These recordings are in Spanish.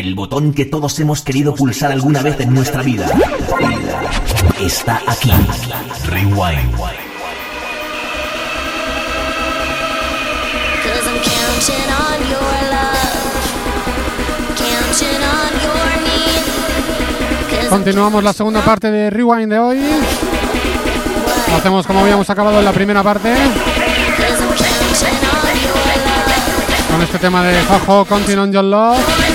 El botón que todos hemos querido pulsar alguna vez en nuestra vida. Está aquí. Rewind. Continuamos la segunda parte de Rewind de hoy. Lo hacemos como habíamos acabado en la primera parte. Con este tema de Jojo, Continue on Your Love.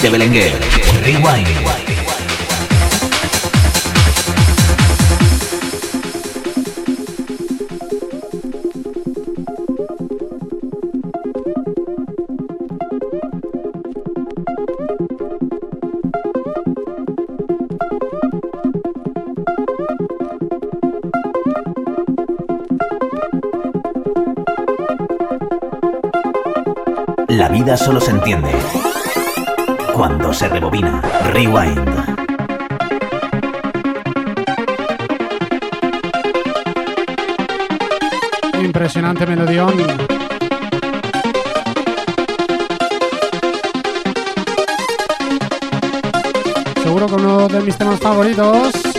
Vicente Belenguer. Rewind. La vida solo se entiende cuando se rebobina. Rewind. Impresionante melodión. Seguro que uno de mis temas favoritos.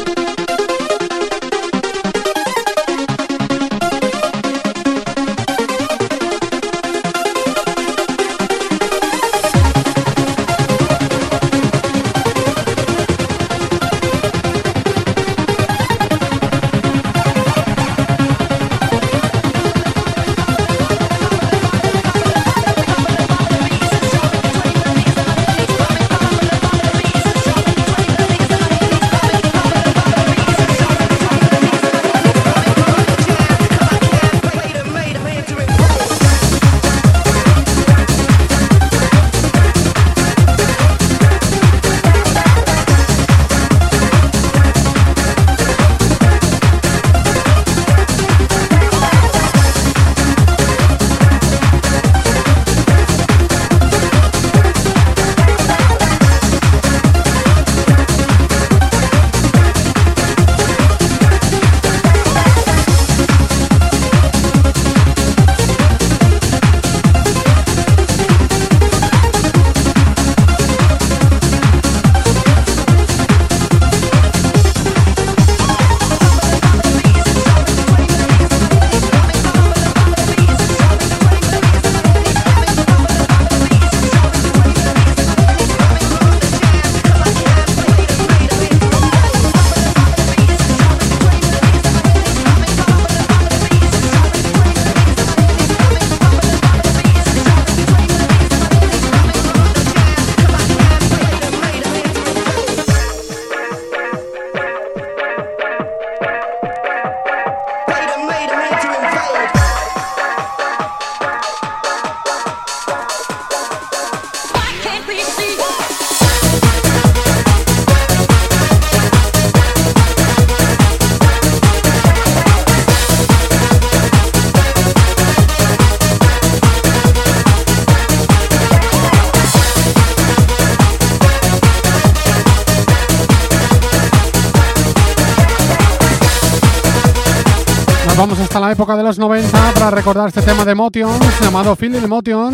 Hasta la época de los 90 para recordar este tema de Motion llamado Feeling Motion.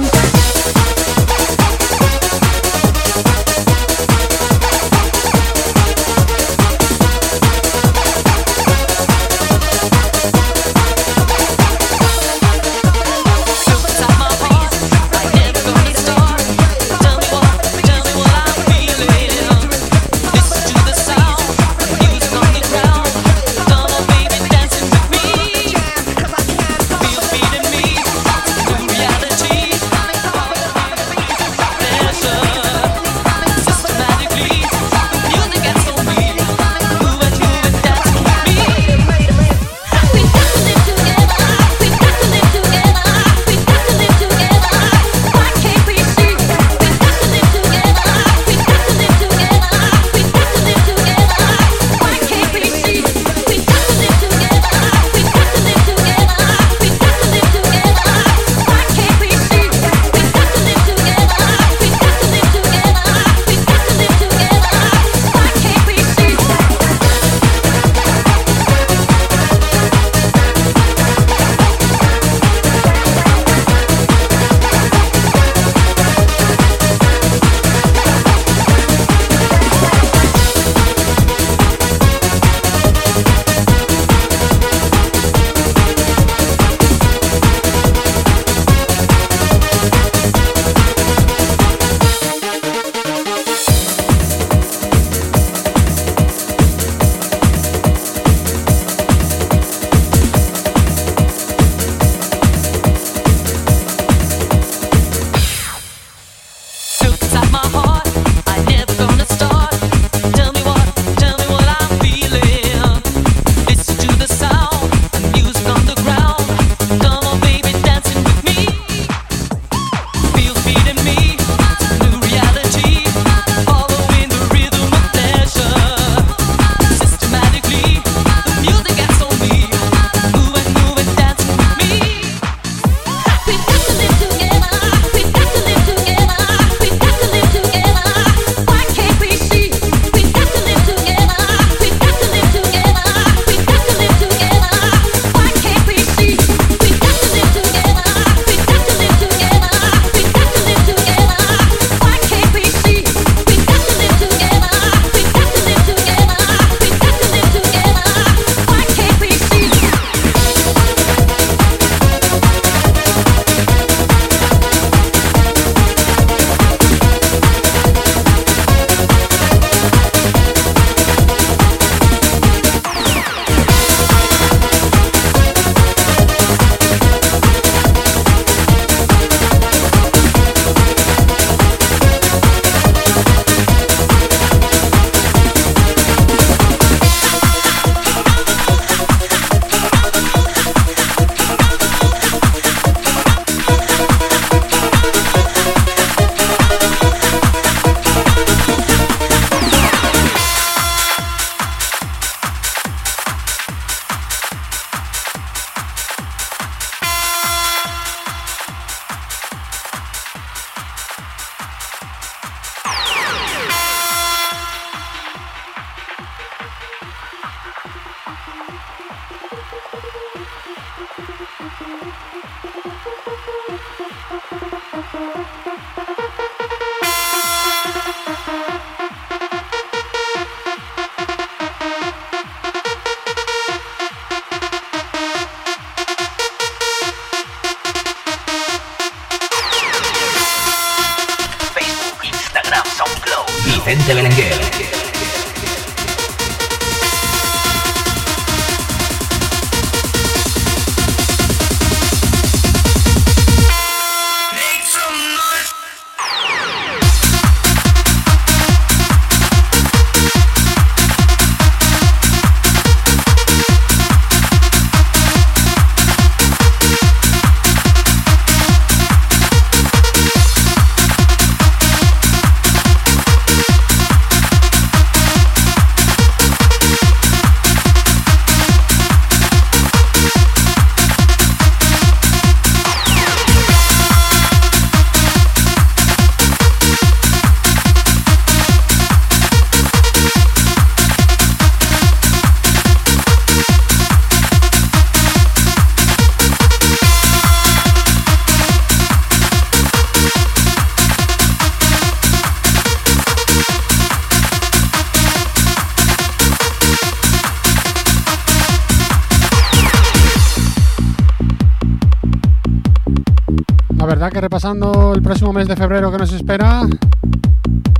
Que repasando el próximo mes de febrero que nos espera,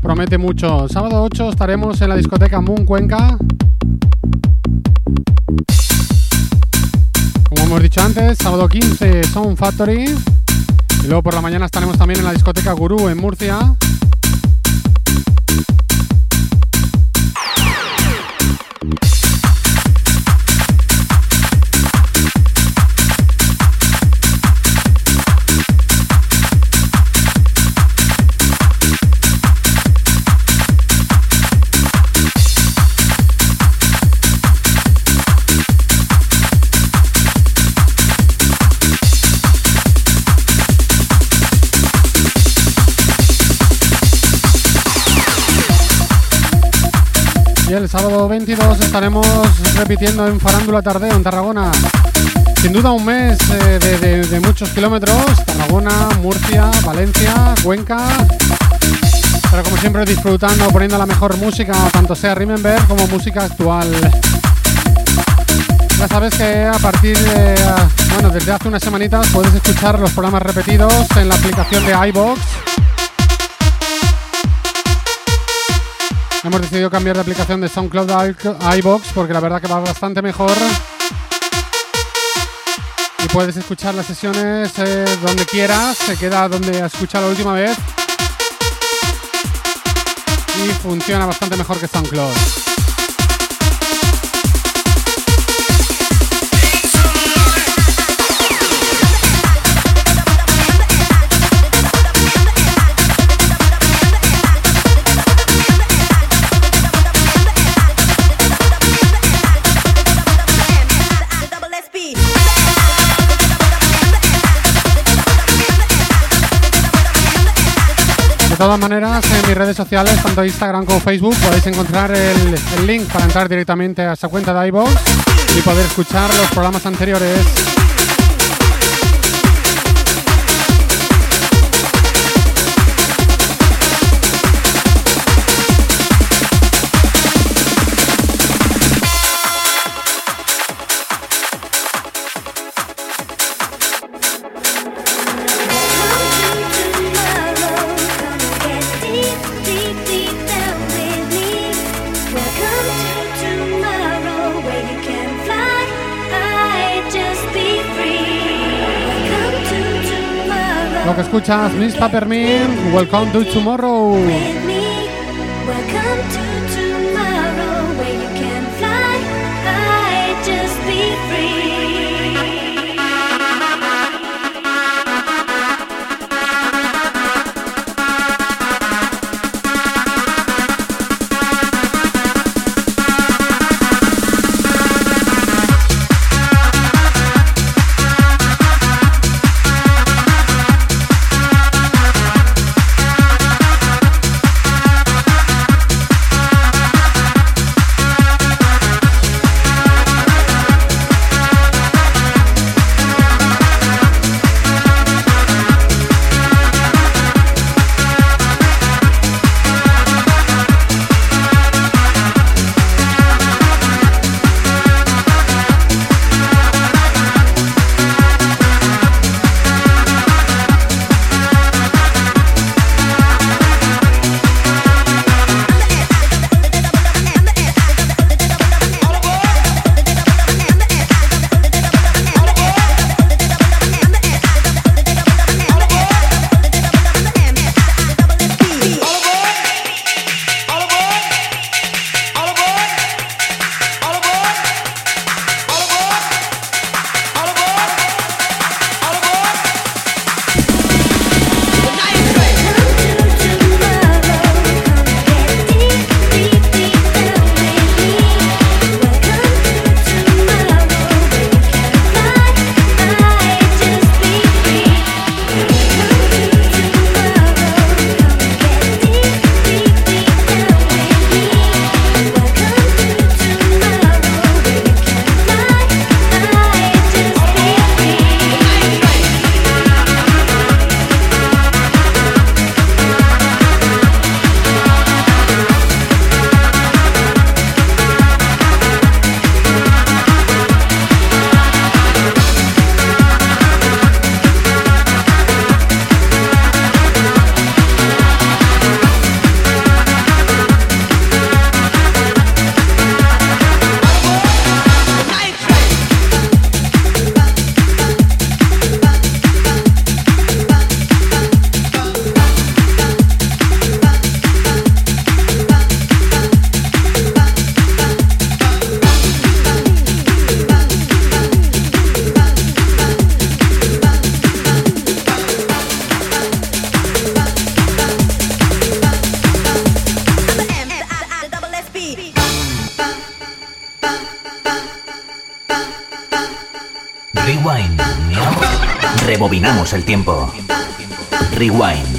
promete mucho. Sábado 8 estaremos en la discoteca Moon Cuenca. Como hemos dicho antes, sábado 15 Sound Factory. Y luego por la mañana estaremos también en la discoteca Gurú en Murcia. Sábado 22 estaremos repitiendo en Farándula Tardeo en Tarragona. Sin duda un mes eh, de, muchos kilómetros. Tarragona, Murcia, Valencia, Cuenca. Pero como siempre disfrutando, poniendo la mejor música, tanto sea Remember como música actual. Ya sabes que a partir de, bueno, desde hace unas semanitas puedes escuchar los programas repetidos en la aplicación de iBox Hemos decidido cambiar de aplicación de SoundCloud a iBox porque la verdad que va bastante mejor. Y puedes escuchar las sesiones eh, donde quieras, se queda donde escuchado la última vez. Y funciona bastante mejor que SoundCloud. Todas maneras, en mis redes sociales, tanto Instagram como Facebook, podéis encontrar el, link para entrar directamente a esa cuenta de iVoox y poder escuchar los programas anteriores escuchas Miss Peppermint, Welcome to Tomorrow. El tiempo. Rewind.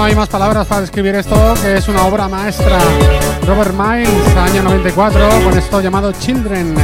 No hay más palabras para describir esto, que es una obra maestra. Robert Miles, año 94, con esto llamado Children.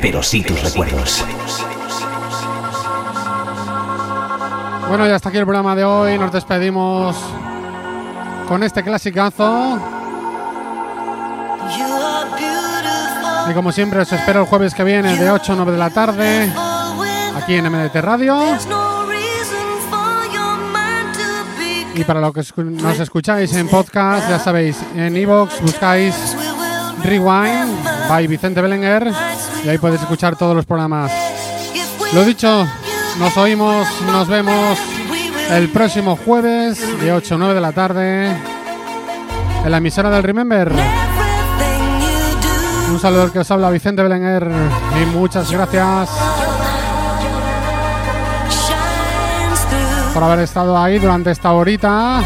Pero sí tus recuerdos. Bueno, ya está aquí el programa de hoy. Nos despedimos con este clasicazo. Y como siempre, os espero el jueves que viene de 8 a 9 de la tarde aquí en MDT Radio. Y para lo que nos escucháis en podcast, ya sabéis, en iVoox buscáis Rewind by Vicente Belenguer y ahí puedes escuchar todos los programas. Lo dicho, nos oímos, nos vemos el próximo jueves de 8 a 9 de la tarde en la emisora del Remember. Un saludo que os habla Vicente Belenguer y muchas gracias por haber estado ahí durante esta horita.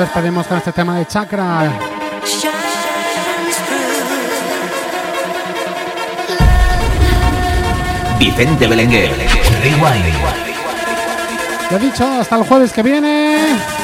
Despedimos con este tema de chakra. Vicente Belenguer, Rewind. Lo dicho, hasta el jueves que viene.